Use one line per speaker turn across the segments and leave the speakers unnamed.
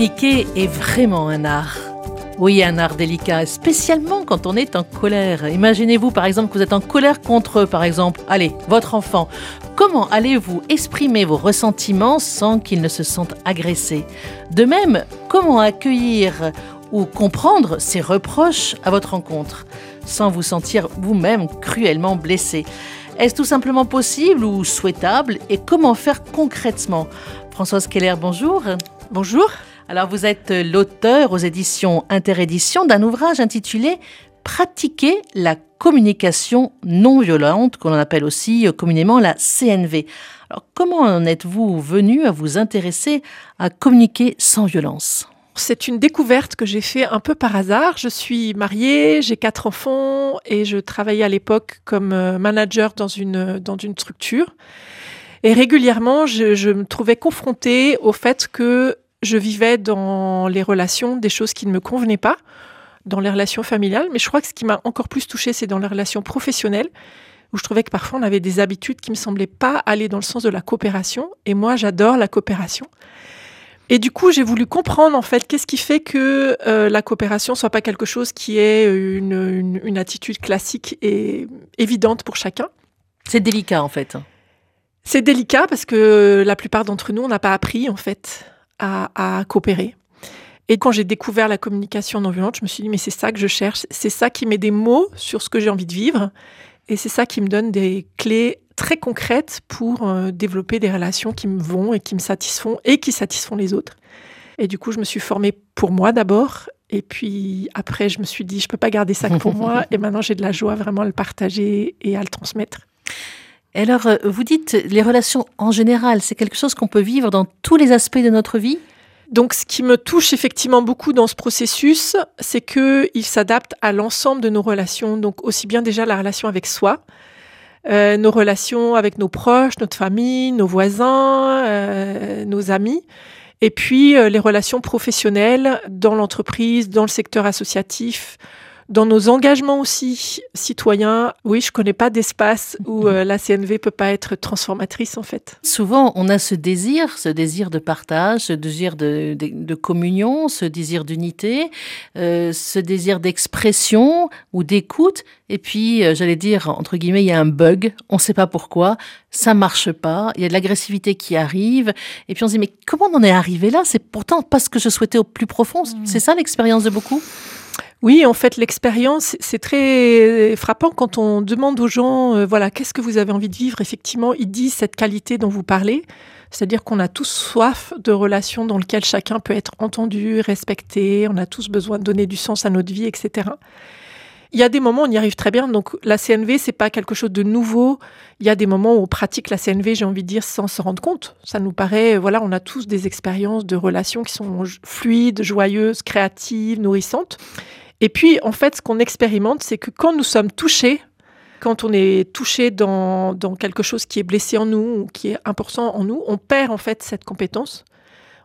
Communiquer est vraiment un art. Oui, un art délicat, spécialement quand on est en colère. Imaginez-vous par exemple que vous êtes en colère contre, par exemple, allez, votre enfant. Comment allez-vous exprimer vos ressentiments sans qu'il ne se sente agressé De même, comment accueillir ou comprendre ses reproches à votre rencontre sans vous sentir vous-même cruellement blessé? Est-ce tout simplement possible ou souhaitable? Et comment faire concrètement? Françoise Keller, bonjour.
Bonjour.
Alors vous êtes l'auteur aux éditions Interédition d'un ouvrage intitulé Pratiquer la communication non violente, qu'on appelle aussi communément la CNV. Alors comment en êtes-vous venu à vous intéresser à communiquer sans violence?
C'est une découverte que j'ai fait un peu par hasard. Je suis mariée, j'ai quatre enfants et je travaillais à l'époque comme euh, manager dans une, dans une structure. Et régulièrement, je, me trouvais confrontée au fait que je vivais dans les relations des choses qui ne me convenaient pas, dans les relations familiales, mais je crois que ce qui m'a encore plus touchée, c'est dans les relations professionnelles, où je trouvais que parfois on avait des habitudes qui me semblaient pas aller dans le sens de la coopération, et moi j'adore la coopération. Et du coup, j'ai voulu comprendre en fait qu'est-ce qui fait que euh, la coopération soit pas quelque chose qui est une, une, une attitude classique et évidente pour chacun.
C'est délicat en fait.
C'est délicat parce que la plupart d'entre nous, on n'a pas appris en fait à, coopérer. Et quand j'ai découvert la communication non violente, je me suis dit, mais c'est ça que je cherche, c'est ça qui met des mots sur ce que j'ai envie de vivre, et c'est ça qui me donne des clés très concrètes pour euh, développer des relations qui me vont et qui me satisfont et qui satisfont les autres. Et du coup, je me suis formée pour moi d'abord, et puis après, je me suis dit, je peux pas garder ça que pour moi, et maintenant j'ai de la joie vraiment à le partager et à le transmettre.
Alors, euh, vous dites les relations en général, c'est quelque chose qu'on peut vivre dans tous les aspects de notre vie?
Donc, ce qui me touche effectivement beaucoup dans ce processus, c'est qu'il s'adapte à l'ensemble de nos relations. Donc, aussi bien déjà la relation avec soi, euh, nos relations avec nos proches, notre famille, nos voisins, euh, nos amis, et puis les relations professionnelles dans l'entreprise, dans le secteur associatif, dans nos engagements aussi citoyens, oui, je connais pas d'espace où euh, la CNV peut pas être transformatrice en fait.
Souvent, on a ce désir, ce désir de partage, ce désir de, de, communion, ce désir d'unité, euh, ce désir d'expression ou d'écoute. Et puis, euh, j'allais dire, entre guillemets, il y a un bug, on ne sait pas pourquoi, ça marche pas, il y a de l'agressivité qui arrive. Et puis on se dit, mais comment on en est arrivé là? C'est pourtant pas ce que je souhaitais au plus profond. Hmm. C'est ça l'expérience de beaucoup?
Oui, en fait, l'expérience, c'est très frappant quand on demande aux gens, euh, voilà, qu'est-ce que vous avez envie de vivre? Effectivement, ils disent cette qualité dont vous parlez, c'est-à-dire qu'on a tous soif de relations dans lesquelles chacun peut être entendu, respecté, on a tous besoin de donner du sens à notre vie, etc. Il y a des moments où on y arrive très bien. Donc la CNV, c'est pas quelque chose de nouveau. Il y a des moments où on pratique la CNV, j'ai envie de dire, sans se rendre compte. Ça nous paraît, voilà, on a tous des expériences de relations qui sont fluides, joyeuses, créatives, nourrissantes. Et puis, en fait, ce qu'on expérimente, c'est que quand nous sommes touchés, quand on est touché dans, quelque chose qui est blessé en nous, ou qui est important en nous, on perd en fait cette compétence,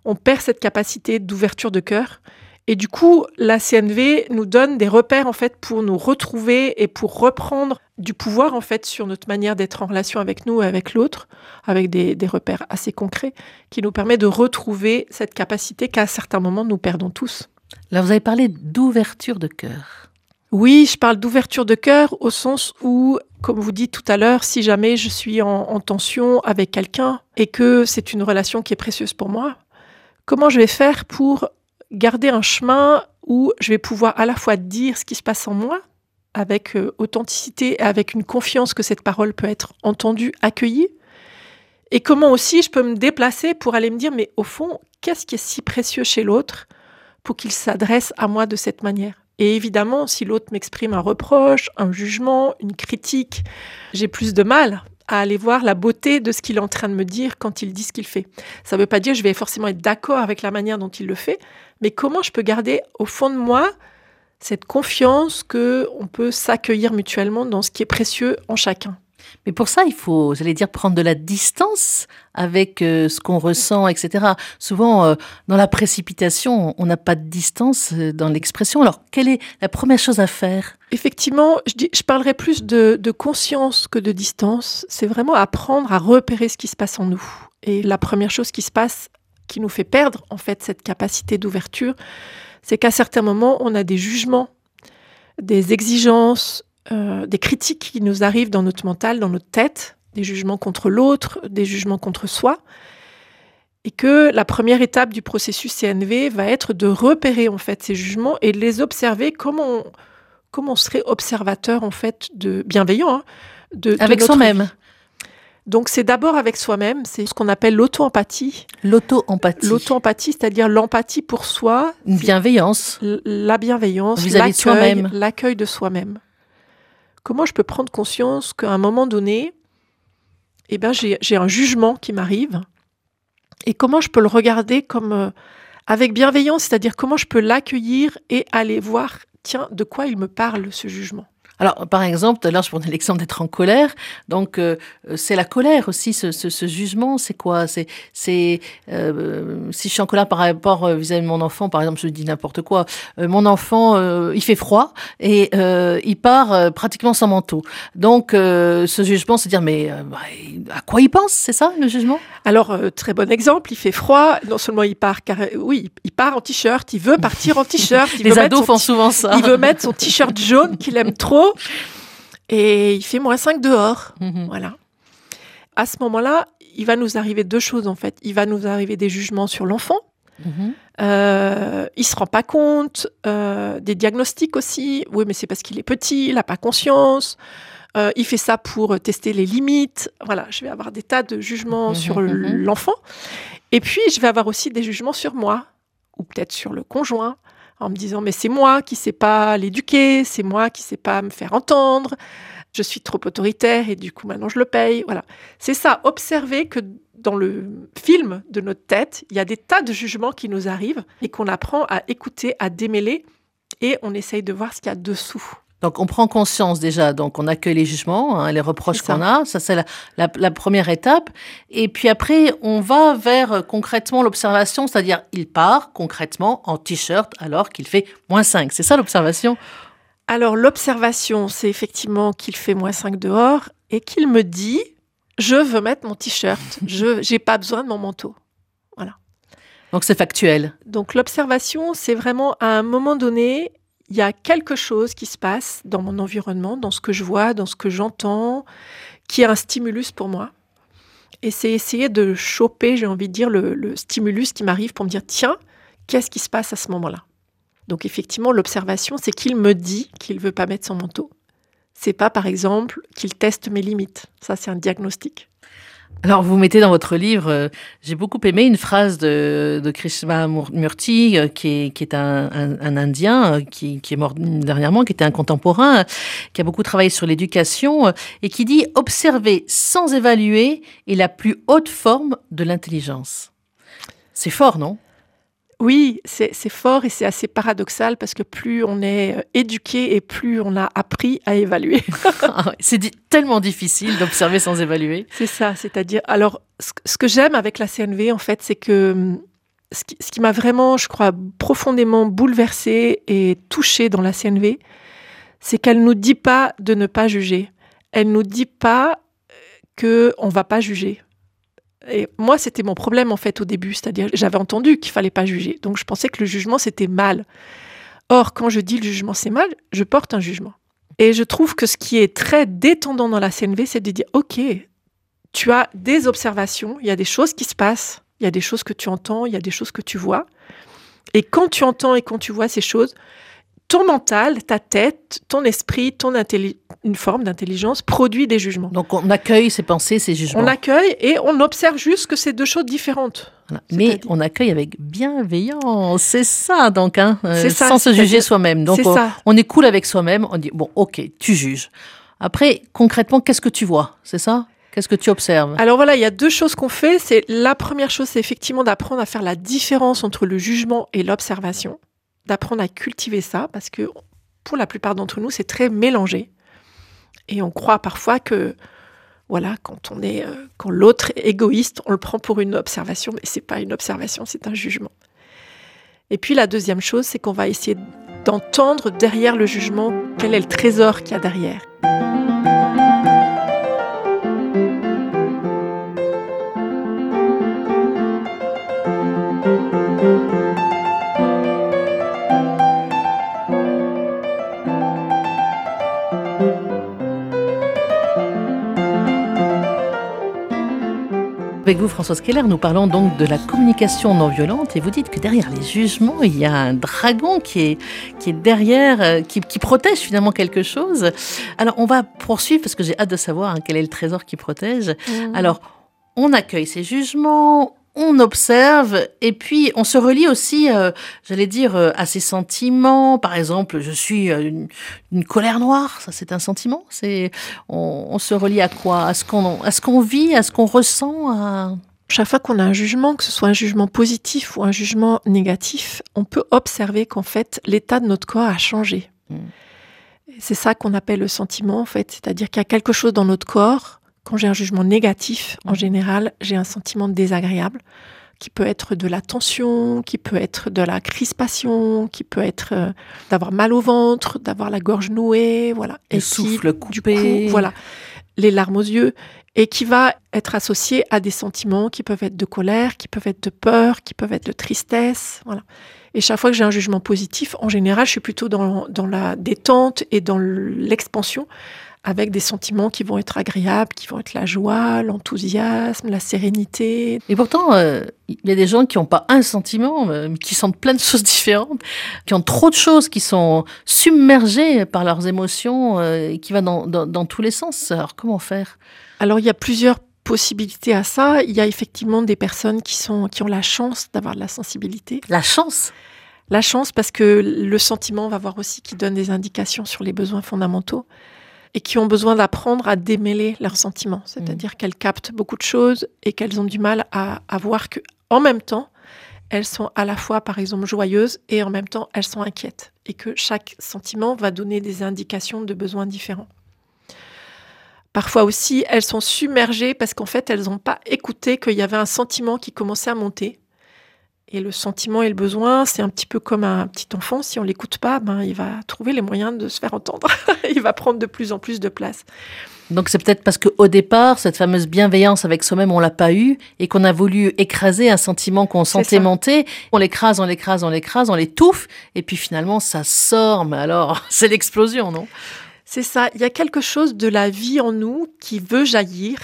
on perd cette capacité d'ouverture de cœur. Et du coup, la CNV nous donne des repères en fait pour nous retrouver et pour reprendre du pouvoir en fait sur notre manière d'être en relation avec nous et avec l'autre, avec des, des, repères assez concrets qui nous permet de retrouver cette capacité qu'à certains moments nous perdons tous.
Là, vous avez parlé d'ouverture de cœur.
Oui, je parle d'ouverture de cœur au sens où, comme vous dites tout à l'heure, si jamais je suis en, en tension avec quelqu'un et que c'est une relation qui est précieuse pour moi, comment je vais faire pour garder un chemin où je vais pouvoir à la fois dire ce qui se passe en moi avec euh, authenticité et avec une confiance que cette parole peut être entendue, accueillie, et comment aussi je peux me déplacer pour aller me dire, mais au fond, qu'est-ce qui est si précieux chez l'autre pour qu'il s'adresse à moi de cette manière. Et évidemment, si l'autre m'exprime un reproche, un jugement, une critique, j'ai plus de mal à aller voir la beauté de ce qu'il est en train de me dire quand il dit ce qu'il fait. Ça ne veut pas dire que je vais forcément être d'accord avec la manière dont il le fait, mais comment je peux garder au fond de moi cette confiance que on peut s'accueillir mutuellement dans ce qui est précieux en chacun?
Mais pour ça, il faut, j'allais dire, prendre de la distance avec euh, ce qu'on ressent, etc. Souvent, euh, dans la précipitation, on n'a pas de distance euh, dans l'expression. Alors, quelle est la première chose à faire?
Effectivement, je, parlerai plus de, de conscience que de distance. C'est vraiment apprendre à repérer ce qui se passe en nous. Et la première chose qui se passe, qui nous fait perdre en fait cette capacité d'ouverture, c'est qu'à certains moments, on a des jugements, des exigences, euh, des critiques qui nous arrivent dans notre mental, dans notre tête, des jugements contre l'autre, des jugements contre soi, et que la première étape du processus CNV va être de repérer en fait ces jugements et de les observer comme on, comme on serait observateur en fait de bienveillant hein, de,
avec soi-même.
Donc c'est d'abord avec soi-même, c'est ce qu'on appelle l'auto-empathie.
L'auto-empathie.
L'auto-empathie, c'est-à-dire l'empathie pour soi.
Une bienveillance.
La bienveillance,
soi-même.
L'accueil de soi-même. Comment je peux prendre conscience qu'à un moment donné, eh ben, j'ai un jugement qui m'arrive et comment je peux le regarder comme euh, avec bienveillance, c'est-à-dire comment je peux l'accueillir et aller voir, tiens, de quoi il me parle ce jugement?
Alors, par exemple, tout à l'heure, je prenais l'exemple d'être en colère. Donc, euh, c'est la colère aussi, ce, ce, ce jugement. C'est quoi? C'est, c'est euh, si je suis en colère par rapport euh, vis-à-vis de mon enfant, par exemple, je dis n'importe quoi. Euh, mon enfant, euh, il fait froid et il part pratiquement sans manteau. Donc, ce jugement, c'est dire, mais bah, à quoi il pense? C'est ça le jugement?
Alors, très bon exemple. Il fait froid. Non seulement il part, car oui, il part en t-shirt. Il veut partir en t-shirt.
Les ados font souvent ça.
Il veut mettre son t-shirt jaune qu'il aime trop et il fait moins 5 dehors. Mhm. Voilà. À ce moment-là, il va nous arriver deux choses en fait. Il va nous arriver des jugements sur l'enfant. Mhm. Euh, il se rend pas compte, euh, des diagnostics aussi. Oui, mais c'est parce qu'il est petit, il n'a pas conscience. Euh, il fait ça pour tester les limites. Voilà, je vais avoir des tas de jugements mhm, sur l'enfant. Et puis, je vais avoir aussi des jugements sur moi, ou peut-être sur le conjoint, en me disant mais c'est moi qui sais pas l'éduquer, c'est moi qui sais pas me faire entendre, je suis trop autoritaire et du coup maintenant je le paye. Voilà, c'est ça. Observer que dans le film de notre tête, il y a des tas de jugements qui nous arrivent et qu'on apprend à écouter, à démêler et on essaye de voir ce qu'il y a dessous.
Donc on prend conscience déjà, donc on accueille les jugements, hein, les reproches qu'on a, ça c'est la, première étape. Et puis après, on va vers euh, concrètement l'observation, c'est-à-dire il part concrètement en t-shirt alors qu'il fait moins 5. C'est ça l'observation?
Alors l'observation, c'est effectivement qu'il fait moins 5 dehors et qu'il me dit, je veux mettre mon t-shirt, je n'ai pas besoin de mon manteau. Voilà.
Donc c'est factuel.
Donc l'observation, c'est vraiment à un moment donné, il y a quelque chose qui se passe dans mon environnement, dans ce que je vois, dans ce que j'entends, qui est un stimulus pour moi. Et c'est essayer de choper, j'ai envie de dire, le, stimulus qui m'arrive pour me dire, tiens, qu'est-ce qui se passe à ce moment-là? Donc effectivement, l'observation, c'est qu'il me dit qu'il ne veut pas mettre son manteau. C'est pas, par exemple, qu'il teste mes limites. Ça, c'est un diagnostic.
Alors, vous mettez dans votre livre, euh, j'ai beaucoup aimé une phrase de, de Krishna Murti, euh, qui, est, qui est un, Indien, euh, qui, qui, est mort dernièrement, qui était un contemporain, qui a beaucoup travaillé sur l'éducation, et qui dit « Observer sans évaluer est la plus haute forme de l'intelligence ». C'est fort, non?
Oui, c'est fort et c'est assez paradoxal parce que plus on est euh, éduqué et plus on a appris à évaluer.
Ah c'est tellement difficile d'observer sans évaluer.
C'est ça, c'est-à-dire, alors ce, que j'aime avec la CNV, en fait, c'est que hum, ce qui, m'a vraiment, je crois, profondément bouleversée et touchée dans la CNV, c'est qu'elle nous dit pas de ne pas juger. Elle nous dit pas euh, qu'on va pas juger. Et moi, c'était mon problème en fait au début, c'est-à-dire j'avais entendu qu'il fallait pas juger, donc je pensais que le jugement c'était mal. Or, quand je dis le jugement c'est mal, je porte un jugement. Et je trouve que ce qui est très détendant dans la CNV, c'est de dire ok, tu as des observations, il y a des choses qui se passent, il y a des choses que tu entends, il y a des choses que tu vois. Et quand tu entends et quand tu vois ces choses, ton mental, ta tête, ton esprit, ton une forme d'intelligence produit des jugements.
Donc on accueille ces pensées, ces jugements.
On accueille et on observe juste que c'est deux choses différentes.
Mais on accueille avec bienveillance, c'est ça donc, hein, euh, sans se juger soi-même. Donc on, on, est cool avec soi-même, on dit bon ok, tu juges. Après concrètement, qu'est-ce que tu vois? C'est ça? Qu'est-ce que tu observes?
Alors voilà, il y a deux choses qu'on fait. C'est la première chose, c'est effectivement d'apprendre à faire la différence entre le jugement et l'observation d'apprendre à cultiver ça, parce que pour la plupart d'entre nous, c'est très mélangé. Et on croit parfois que, voilà, quand on est, euh, quand l'autre est égoïste, on le prend pour une observation, mais c'est pas une observation, c'est un jugement. Et puis la deuxième chose, c'est qu'on va essayer d'entendre derrière le jugement quel est le trésor qu'il y a derrière.
Avec vous, Françoise Keller, nous parlons donc de la communication non violente et vous dites que derrière les jugements, il y a un dragon qui est, qui est derrière, euh, qui, protège finalement quelque chose. Alors, on va poursuivre parce que j'ai hâte de savoir hein, quel est le trésor qui protège. Mmh. Alors, on accueille ces jugements, on observe et puis on se relie aussi, euh, j'allais dire, euh, à ses sentiments. Par exemple, je suis euh, une, colère noire, ça c'est un sentiment. C'est on, se relie à quoi? À ce qu'on à ce qu'on vit, à ce qu'on ressent. À...
Chaque fois qu'on a un jugement, que ce soit un jugement positif ou un jugement négatif, on peut observer qu'en fait l'état de notre corps a changé. Mm. C'est ça qu'on appelle le sentiment en fait, c'est-à-dire qu'il y a quelque chose dans notre corps quand j'ai un jugement négatif, en mhm. général, j'ai un sentiment désagréable qui peut être de la tension, qui peut être de la crispation, qui peut être euh, d'avoir mal au ventre, d'avoir la gorge nouée, voilà.
et souffle coupé.
voilà, les larmes aux yeux, et qui va être associé à des sentiments qui peuvent être de colère, qui peuvent être de peur, qui peuvent être de tristesse, voilà. Et chaque fois que j'ai un jugement positif, en général, je suis plutôt dans, dans la détente et dans l'expansion, avec des sentiments qui vont être agréables, qui vont être la joie, l'enthousiasme, la sérénité.
Et pourtant, euh, il y a des gens qui n'ont pas un sentiment, euh, mais qui sentent plein de choses différentes, qui ont trop de choses, qui sont submergés par leurs émotions euh, et qui vont dans, dans, dans, tous les sens. Alors comment faire?
Alors il y a plusieurs possibilités à ça. Il y a effectivement des personnes qui, sont, qui ont la chance d'avoir de la sensibilité.
La chance?
La chance parce que le sentiment, va voir aussi, qui donne des indications sur les besoins fondamentaux et qui ont besoin d'apprendre à démêler leurs sentiments. C'est-à-dire mm. qu'elles captent beaucoup de choses et qu'elles ont du mal à, voir que, en même temps, elles sont à la fois, par exemple, joyeuses et en même temps, elles sont inquiètes. Et que chaque sentiment va donner des indications de besoins différents. Parfois aussi, elles sont submergées parce qu'en fait, elles n'ont pas écouté qu'il y avait un sentiment qui commençait à monter et le sentiment et le besoin, c'est un petit peu comme un petit enfant. Si on l'écoute pas, ben, il va trouver les moyens de se faire entendre. il va prendre de plus en plus de place.
Donc c'est peut-être parce qu'au départ, cette fameuse bienveillance avec soi-même, on l'a pas eue et qu'on a voulu écraser un sentiment qu'on sentait monter. On l'écrase, on l'écrase, on l'écrase, on l'étouffe et puis finalement ça sort. Mais alors, c'est l'explosion, non?
C'est ça. Il y a quelque chose de la vie en nous qui veut jaillir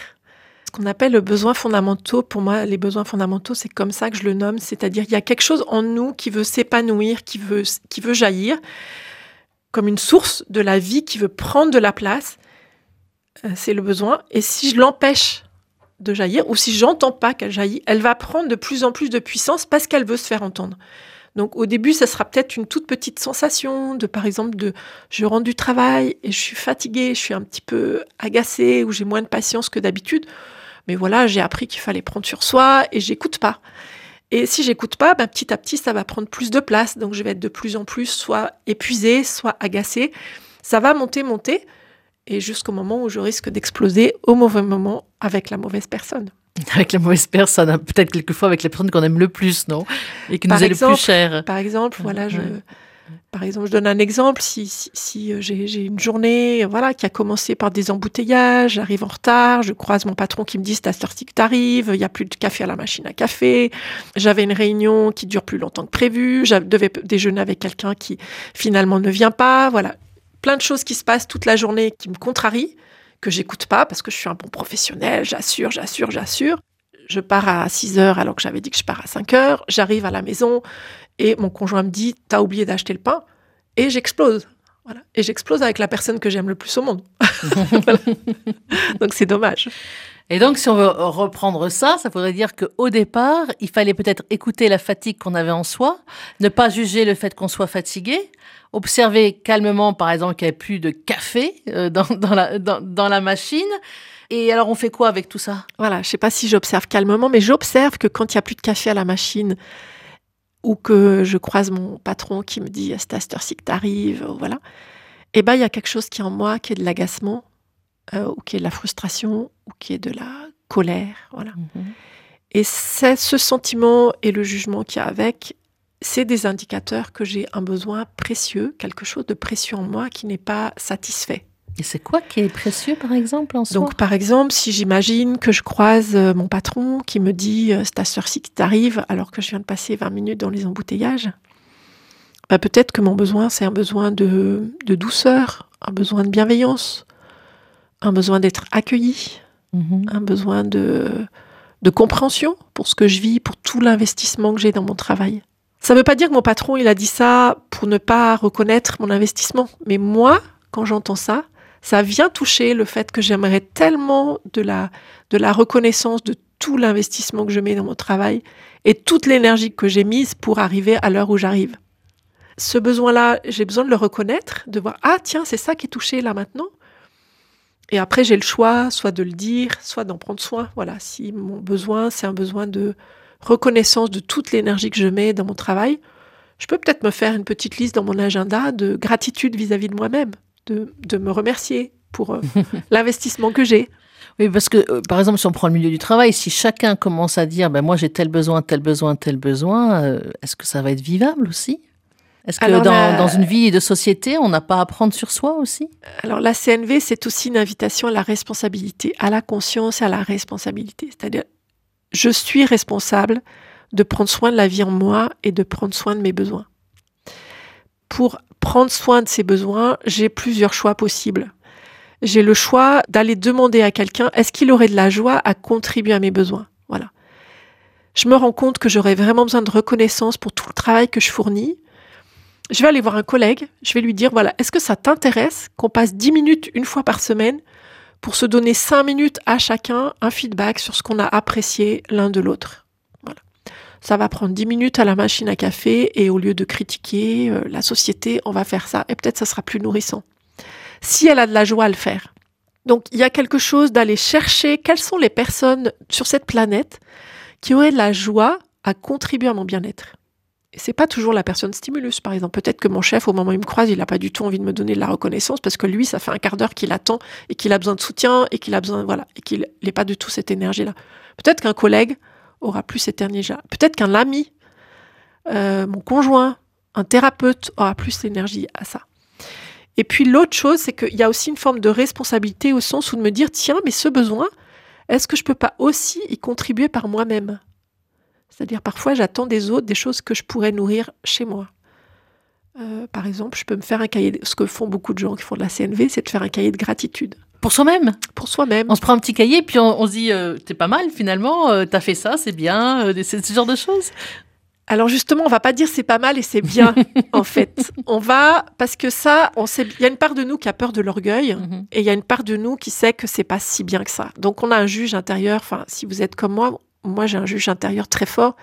qu'on appelle le besoin fondamentaux. Pour moi, les besoins fondamentaux, c'est comme ça que je le nomme. C'est-à-dire, il y a quelque chose en nous qui veut s'épanouir, qui veut, qui veut jaillir, comme une source de la vie qui veut prendre de la place. Euh, c'est le besoin. Et si je l'empêche de jaillir, ou si j'entends pas qu'elle jaillit, elle va prendre de plus en plus de puissance parce qu'elle veut se faire entendre. Donc au début, ça sera peut-être une toute petite sensation de, par exemple, de je rentre du travail et je suis fatiguée, je suis un petit peu agacée ou j'ai moins de patience que d'habitude. Mais voilà, j'ai appris qu'il fallait prendre sur soi et j'écoute pas. Et si j'écoute pas, ben, petit à petit, ça va prendre plus de place. Donc, je vais être de plus en plus soit épuisée, soit agacée. Ça va monter, monter, et jusqu'au moment où je risque d'exploser au mauvais moment avec la mauvaise personne.
Avec la mauvaise personne, hein, peut-être quelquefois avec la personne qu'on aime le plus, non? Et qui nous est le plus cher.
Par exemple, voilà, je, par exemple, je donne un exemple. Si, si, euh, j'ai une journée voilà, qui a commencé par des embouteillages, j'arrive en retard, je croise mon patron qui me dit c'est à cette que t'arrives, il n'y a plus de café à la machine à café. J'avais une réunion qui dure plus longtemps que prévu. Je devais déjeuner avec quelqu'un qui finalement ne vient pas. Voilà, plein de choses qui se passent toute la journée qui me contrarient, que j'écoute pas parce que je suis un bon professionnel, j'assure, j'assure, j'assure. Je pars à 6 heures alors que j'avais dit que je pars à 5 heures. J'arrive à la maison, et mon conjoint me dit, t'as oublié d'acheter le pain. Et j'explose. Voilà. Et j'explose avec la personne que j'aime le plus au monde. Donc c'est dommage.
Et donc, si on veut reprendre ça, ça voudrait dire qu'au départ, il fallait peut-être écouter la fatigue qu'on avait en soi, ne pas juger le fait qu'on soit fatigué, observer calmement, par exemple, qu'il n'y avait plus de café euh, dans, dans, la, dans, dans la machine. Et alors, on fait quoi avec tout ça?
Voilà, je ne sais pas si j'observe calmement, mais j'observe que quand il n'y a plus de café à la machine, ou que je croise mon patron qui me dit c'est à cette heure-ci que t'arrives, voilà, eh ben il y a quelque chose qui est en moi qui est de l'agacement, euh, ou qui est de la frustration, ou qui est de la colère, voilà. Mhm. Et c'est ce sentiment et le jugement qu'il y a avec, c'est des indicateurs que j'ai un besoin précieux, quelque chose de précieux en moi qui n'est pas satisfait.
Et c'est quoi qui est précieux, par exemple, en
soi Donc, par exemple, si j'imagine que je croise euh, mon patron qui me dit euh, « c'est ta soeur-ci qui t'arrive » alors que je viens de passer 20 minutes dans les embouteillages, bah, peut-être que mon besoin, c'est un besoin de, douceur, un besoin de bienveillance, un besoin d'être accueilli, mm-hmm. un besoin de, de compréhension pour ce que je vis, pour tout l'investissement que j'ai dans mon travail. Ça ne veut pas dire que mon patron, il a dit ça pour ne pas reconnaître mon investissement. Mais moi, quand j'entends ça, ça vient toucher le fait que j'aimerais tellement de la, reconnaissance de tout l'investissement que je mets dans mon travail et toute l'énergie que j'ai mise pour arriver à l'heure où j'arrive. Ce besoin-là, j'ai besoin de le reconnaître, de voir, ah tiens, c'est ça qui est touché là maintenant. Et après, j'ai le choix, soit de le dire, soit d'en prendre soin. Voilà, si mon besoin, c'est un besoin de reconnaissance de toute l'énergie que je mets dans mon travail, je peux peut-être me faire une petite liste dans mon agenda de gratitude vis-à-vis de moi-même, de, de, me remercier pour euh, l'investissement que j'ai.
Oui, parce que, euh, par exemple, si on prend le milieu du travail, si chacun commence à dire, ben, moi j'ai tel besoin, tel besoin, tel besoin, euh, est-ce que ça va être vivable aussi? Est-ce que dans, dans, une vie de société, on n'a pas à prendre sur soi aussi?
Alors la CNV, c'est aussi une invitation à la responsabilité, à la conscience et à la responsabilité. C'est-à-dire, je suis responsable de prendre soin de la vie en moi et de prendre soin de mes besoins. Pour prendre soin de ces besoins, j'ai plusieurs choix possibles j'ai le choix d'aller demander à quelqu'un est-ce qu'il aurait de la joie à contribuer à mes besoins? Voilà. Je me rends compte que j'aurais vraiment besoin de reconnaissance pour tout le travail que je fournis. Je vais aller voir un collègue, je vais lui dire voilà, est-ce que ça t'intéresse qu'on passe 10 minutes une fois par semaine pour se donner 5 minutes à chacun un feedback sur ce qu'on a apprécié l'un de l'autre? Ça va prendre 10 minutes à la machine à café et au lieu de critiquer euh, la société, on va faire ça et peut-être ça sera plus nourrissant si elle a de la joie à le faire. Donc il y a quelque chose d'aller chercher quelles sont les personnes sur cette planète qui auraient de la joie à contribuer à mon bien-être. Et c'est pas toujours la personne stimulus, par exemple. Peut-être que mon chef, au moment où il me croise, il n'a pas du tout envie de me donner de la reconnaissance parce que lui, ça fait un quart d'heure qu'il attend et qu'il a besoin de soutien et qu'il a besoin, voilà, et qu'il n'est pas du tout cette énergie-là. Peut-être qu'un collègue aura plus cette énergie-là. Peut-être qu'un ami, euh, mon conjoint, un thérapeute aura plus d'énergie à ça. Et puis l'autre chose, c'est qu'il y a aussi une forme de responsabilité au sens où de me dire, tiens, mais ce besoin, est-ce que je ne peux pas aussi y contribuer par moi-même? C'est-à-dire parfois j'attends des autres des choses que je pourrais nourrir chez moi. Euh, par exemple, je peux me faire un cahier, ce que font beaucoup de gens qui font de la CNV, c'est de faire un cahier de gratitude.
Pour soi-même
Pour soi-même.
On se prend un petit cahier, puis on, se dit, euh, t'es pas mal finalement, euh, t'as fait ça, c'est bien, c'est ce genre de choses
alors justement, on va pas dire c'est pas mal et c'est bien en fait. On va parce que ça, on sait, il y a une part de nous qui a peur de l'orgueil mhm. et il y a une part de nous qui sait que c'est pas si bien que ça. Donc on a un juge intérieur. Enfin, si vous êtes comme moi, moi j'ai un juge intérieur très fort.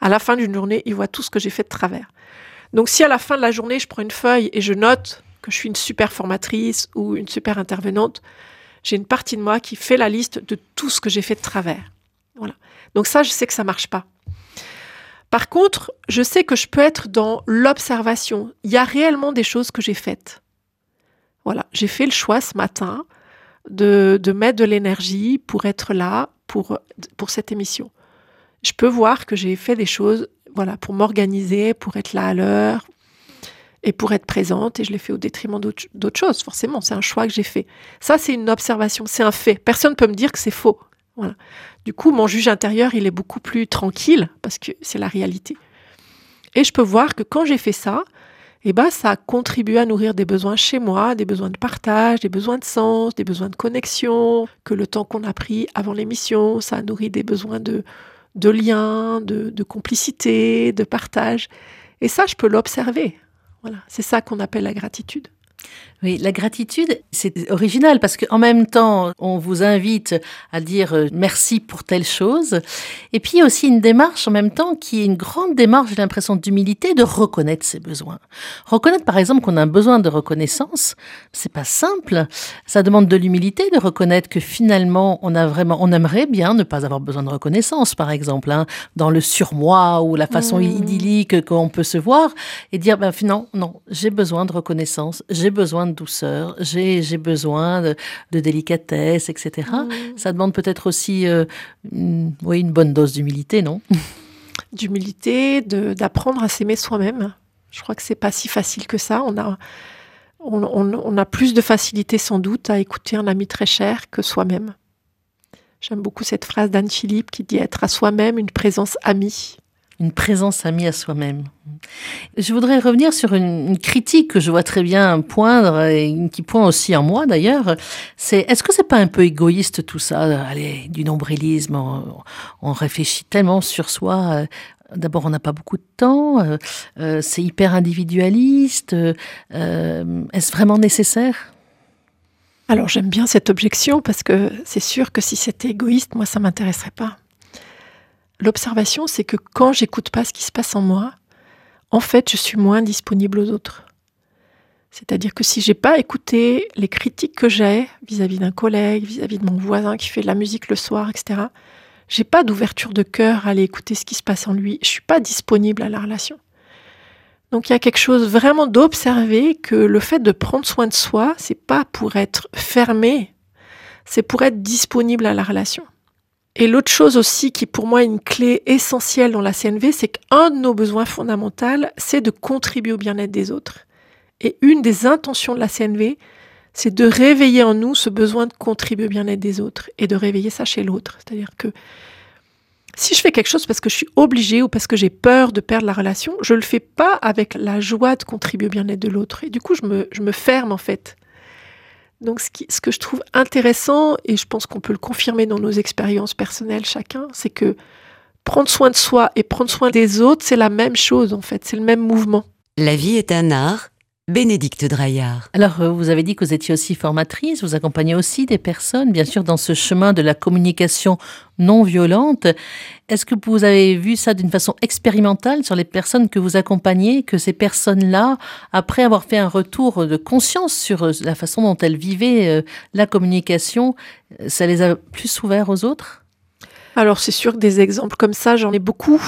À la fin d'une journée, il voit tout ce que j'ai fait de travers. Donc si à la fin de la journée, je prends une feuille et je note que je suis une super formatrice ou une super intervenante, j'ai une partie de moi qui fait la liste de tout ce que j'ai fait de travers. Voilà. Donc ça, je sais que ça marche pas. Par contre, je sais que je peux être dans l'observation. Il y a réellement des choses que j'ai faites. Voilà, j'ai fait le choix ce matin de, mettre de l'énergie pour être là pour, pour cette émission. Je peux voir que j'ai fait des choses voilà, pour m'organiser, pour être là à l'heure et pour être présente, et je l'ai fait au détriment d'autres choses, forcément, c'est un choix que j'ai fait. Ça, c'est une observation, c'est un fait. Personne ne peut me dire que c'est faux. Voilà. Du coup, mon juge intérieur, il est beaucoup plus tranquille parce que c'est la réalité. Et je peux voir que quand j'ai fait ça, eh ben, ça a contribué à nourrir des besoins chez moi, des besoins de partage, des besoins de sens, des besoins de connexion, que le temps qu'on a pris avant l'émission, ça a nourri des besoins de, de lien, de, de complicité, de partage. Et ça, je peux l'observer. Voilà, c'est ça qu'on appelle la gratitude.
Oui, la gratitude, c'est original parce qu'en même temps, on vous invite à dire euh, merci pour telle chose. Et puis, il y a aussi une démarche en même temps qui est une grande démarche, j'ai l'impression, d'humilité, de reconnaître ses besoins. Reconnaître, par exemple, qu'on a un besoin de reconnaissance, c'est pas simple. Ça demande de l'humilité de reconnaître que finalement, on a vraiment, on aimerait bien ne pas avoir besoin de reconnaissance, par exemple, hein, dans le surmoi ou la façon mmh. idyllique qu'on peut se voir et dire, ben, finalement, non, j'ai besoin de reconnaissance, j'ai besoin de douceur, j'ai besoin de, délicatesse, etc. Mm. Ça demande peut-être aussi euh, une, oui, une bonne dose d'humilité, non?
D'humilité, d'apprendre à s'aimer soi-même. Je crois que c'est pas si facile que ça. On a, on, on, a plus de facilité sans doute à écouter un ami très cher que soi-même. J'aime beaucoup cette phrase d'Anne Philippe qui dit être à soi-même une présence amie.
Une présence amie à soi-même. Je voudrais revenir sur une, critique que je vois très bien poindre et qui pointe aussi en moi d'ailleurs. C'est est-ce que c'est pas un peu égoïste tout ça? Allez, du nombrilisme, on, réfléchit tellement sur soi. D'abord, on n'a pas beaucoup de temps, euh, euh, c'est hyper individualiste. Euh, est-ce vraiment nécessaire?
Alors, j'aime bien cette objection parce que c'est sûr que si c'était égoïste, moi, ça m'intéresserait pas. L'observation, c'est que quand j'écoute pas ce qui se passe en moi, en fait, je suis moins disponible aux autres. C'est-à-dire que si j'ai pas écouté les critiques que j'ai vis-à-vis d'un collègue, vis-à-vis de mon voisin qui fait de la musique le soir, etc., j'ai pas d'ouverture de cœur à aller écouter ce qui se passe en lui. Je suis pas disponible à la relation. Donc il y a quelque chose vraiment d'observer que le fait de prendre soin de soi, c'est pas pour être fermé, c'est pour être disponible à la relation. Et l'autre chose aussi qui pour moi est une clé essentielle dans la CNV, c'est qu'un de nos besoins fondamentaux, c'est de contribuer au bien-être des autres. Et une des intentions de la CNV, c'est de réveiller en nous ce besoin de contribuer au bien-être des autres et de réveiller ça chez l'autre. C'est-à-dire que si je fais quelque chose parce que je suis obligée ou parce que j'ai peur de perdre la relation, je ne le fais pas avec la joie de contribuer au bien-être de l'autre. Et du coup, je me, je me ferme en fait. Donc ce, ce, que je trouve intéressant, et je pense qu'on peut le confirmer dans nos expériences personnelles chacun, c'est que prendre soin de soi et prendre soin des autres, c'est la même chose en fait, c'est le même mouvement.
La vie est un art. Bénédicte Draillard.
Alors, euh, vous avez dit que vous étiez aussi formatrice, vous accompagnez aussi des personnes, bien sûr, dans ce chemin de la communication non violente. Est-ce que vous avez vu ça d'une façon expérimentale sur les personnes que vous accompagnez, que ces personnes-là, après avoir fait un retour de conscience sur euh, la façon dont elles vivaient euh, la communication, ça les a plus ouverts aux autres?
Alors, c'est sûr que des exemples comme ça, j'en ai beaucoup.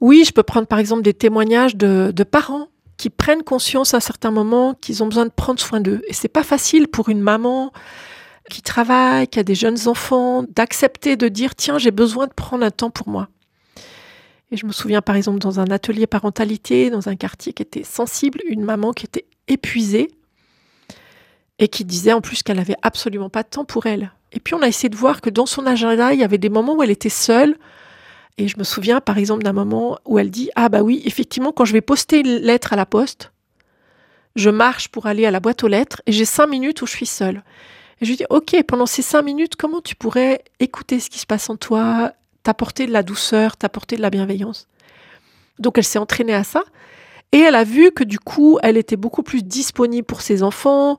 Oui, je peux prendre par exemple des témoignages de, de parents qui prennent conscience à certains moments qu'ils ont besoin de prendre soin d'eux. Et c'est pas facile pour une maman qui travaille, qui a des jeunes enfants, d'accepter de dire tiens, j'ai besoin de prendre un temps pour moi. Et je me souviens par exemple dans un atelier parentalité, dans un quartier qui était sensible, une maman qui était épuisée et qui disait en plus qu'elle avait absolument pas de temps pour elle. Et puis on a essayé de voir que dans son agenda, il y avait des moments où elle était seule, et je me souviens par exemple d'un moment où elle dit Ah bah oui, effectivement, quand je vais poster une lettre à la poste, je marche pour aller à la boîte aux lettres et j'ai cinq minutes où je suis seule. Et je lui dis Ok, pendant ces cinq minutes, comment tu pourrais écouter ce qui se passe en toi, t'apporter de la douceur, t'apporter de la bienveillance? Donc elle s'est entraînée à ça. Et elle a vu que du coup, elle était beaucoup plus disponible pour ses enfants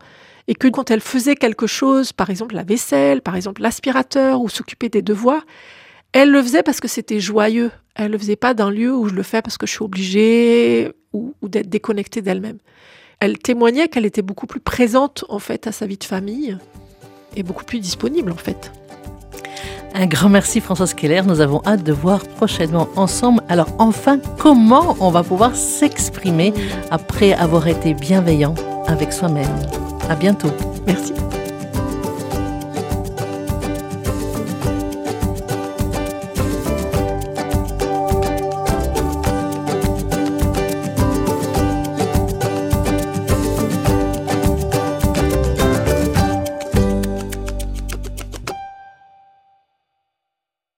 et que quand elle faisait quelque chose, par exemple la vaisselle, par exemple l'aspirateur ou s'occuper des devoirs, elle le faisait parce que c'était joyeux. Elle le faisait pas d'un lieu où je le fais parce que je suis obligée ou, d'être déconnectée d'elle-même. Elle témoignait qu'elle était beaucoup plus présente en fait à sa vie de famille et beaucoup plus disponible en fait.
Un grand merci Françoise Keller, nous avons hâte de voir prochainement ensemble. Alors enfin, comment on va pouvoir s'exprimer après avoir été bienveillant avec soi-même? À bientôt.
Merci.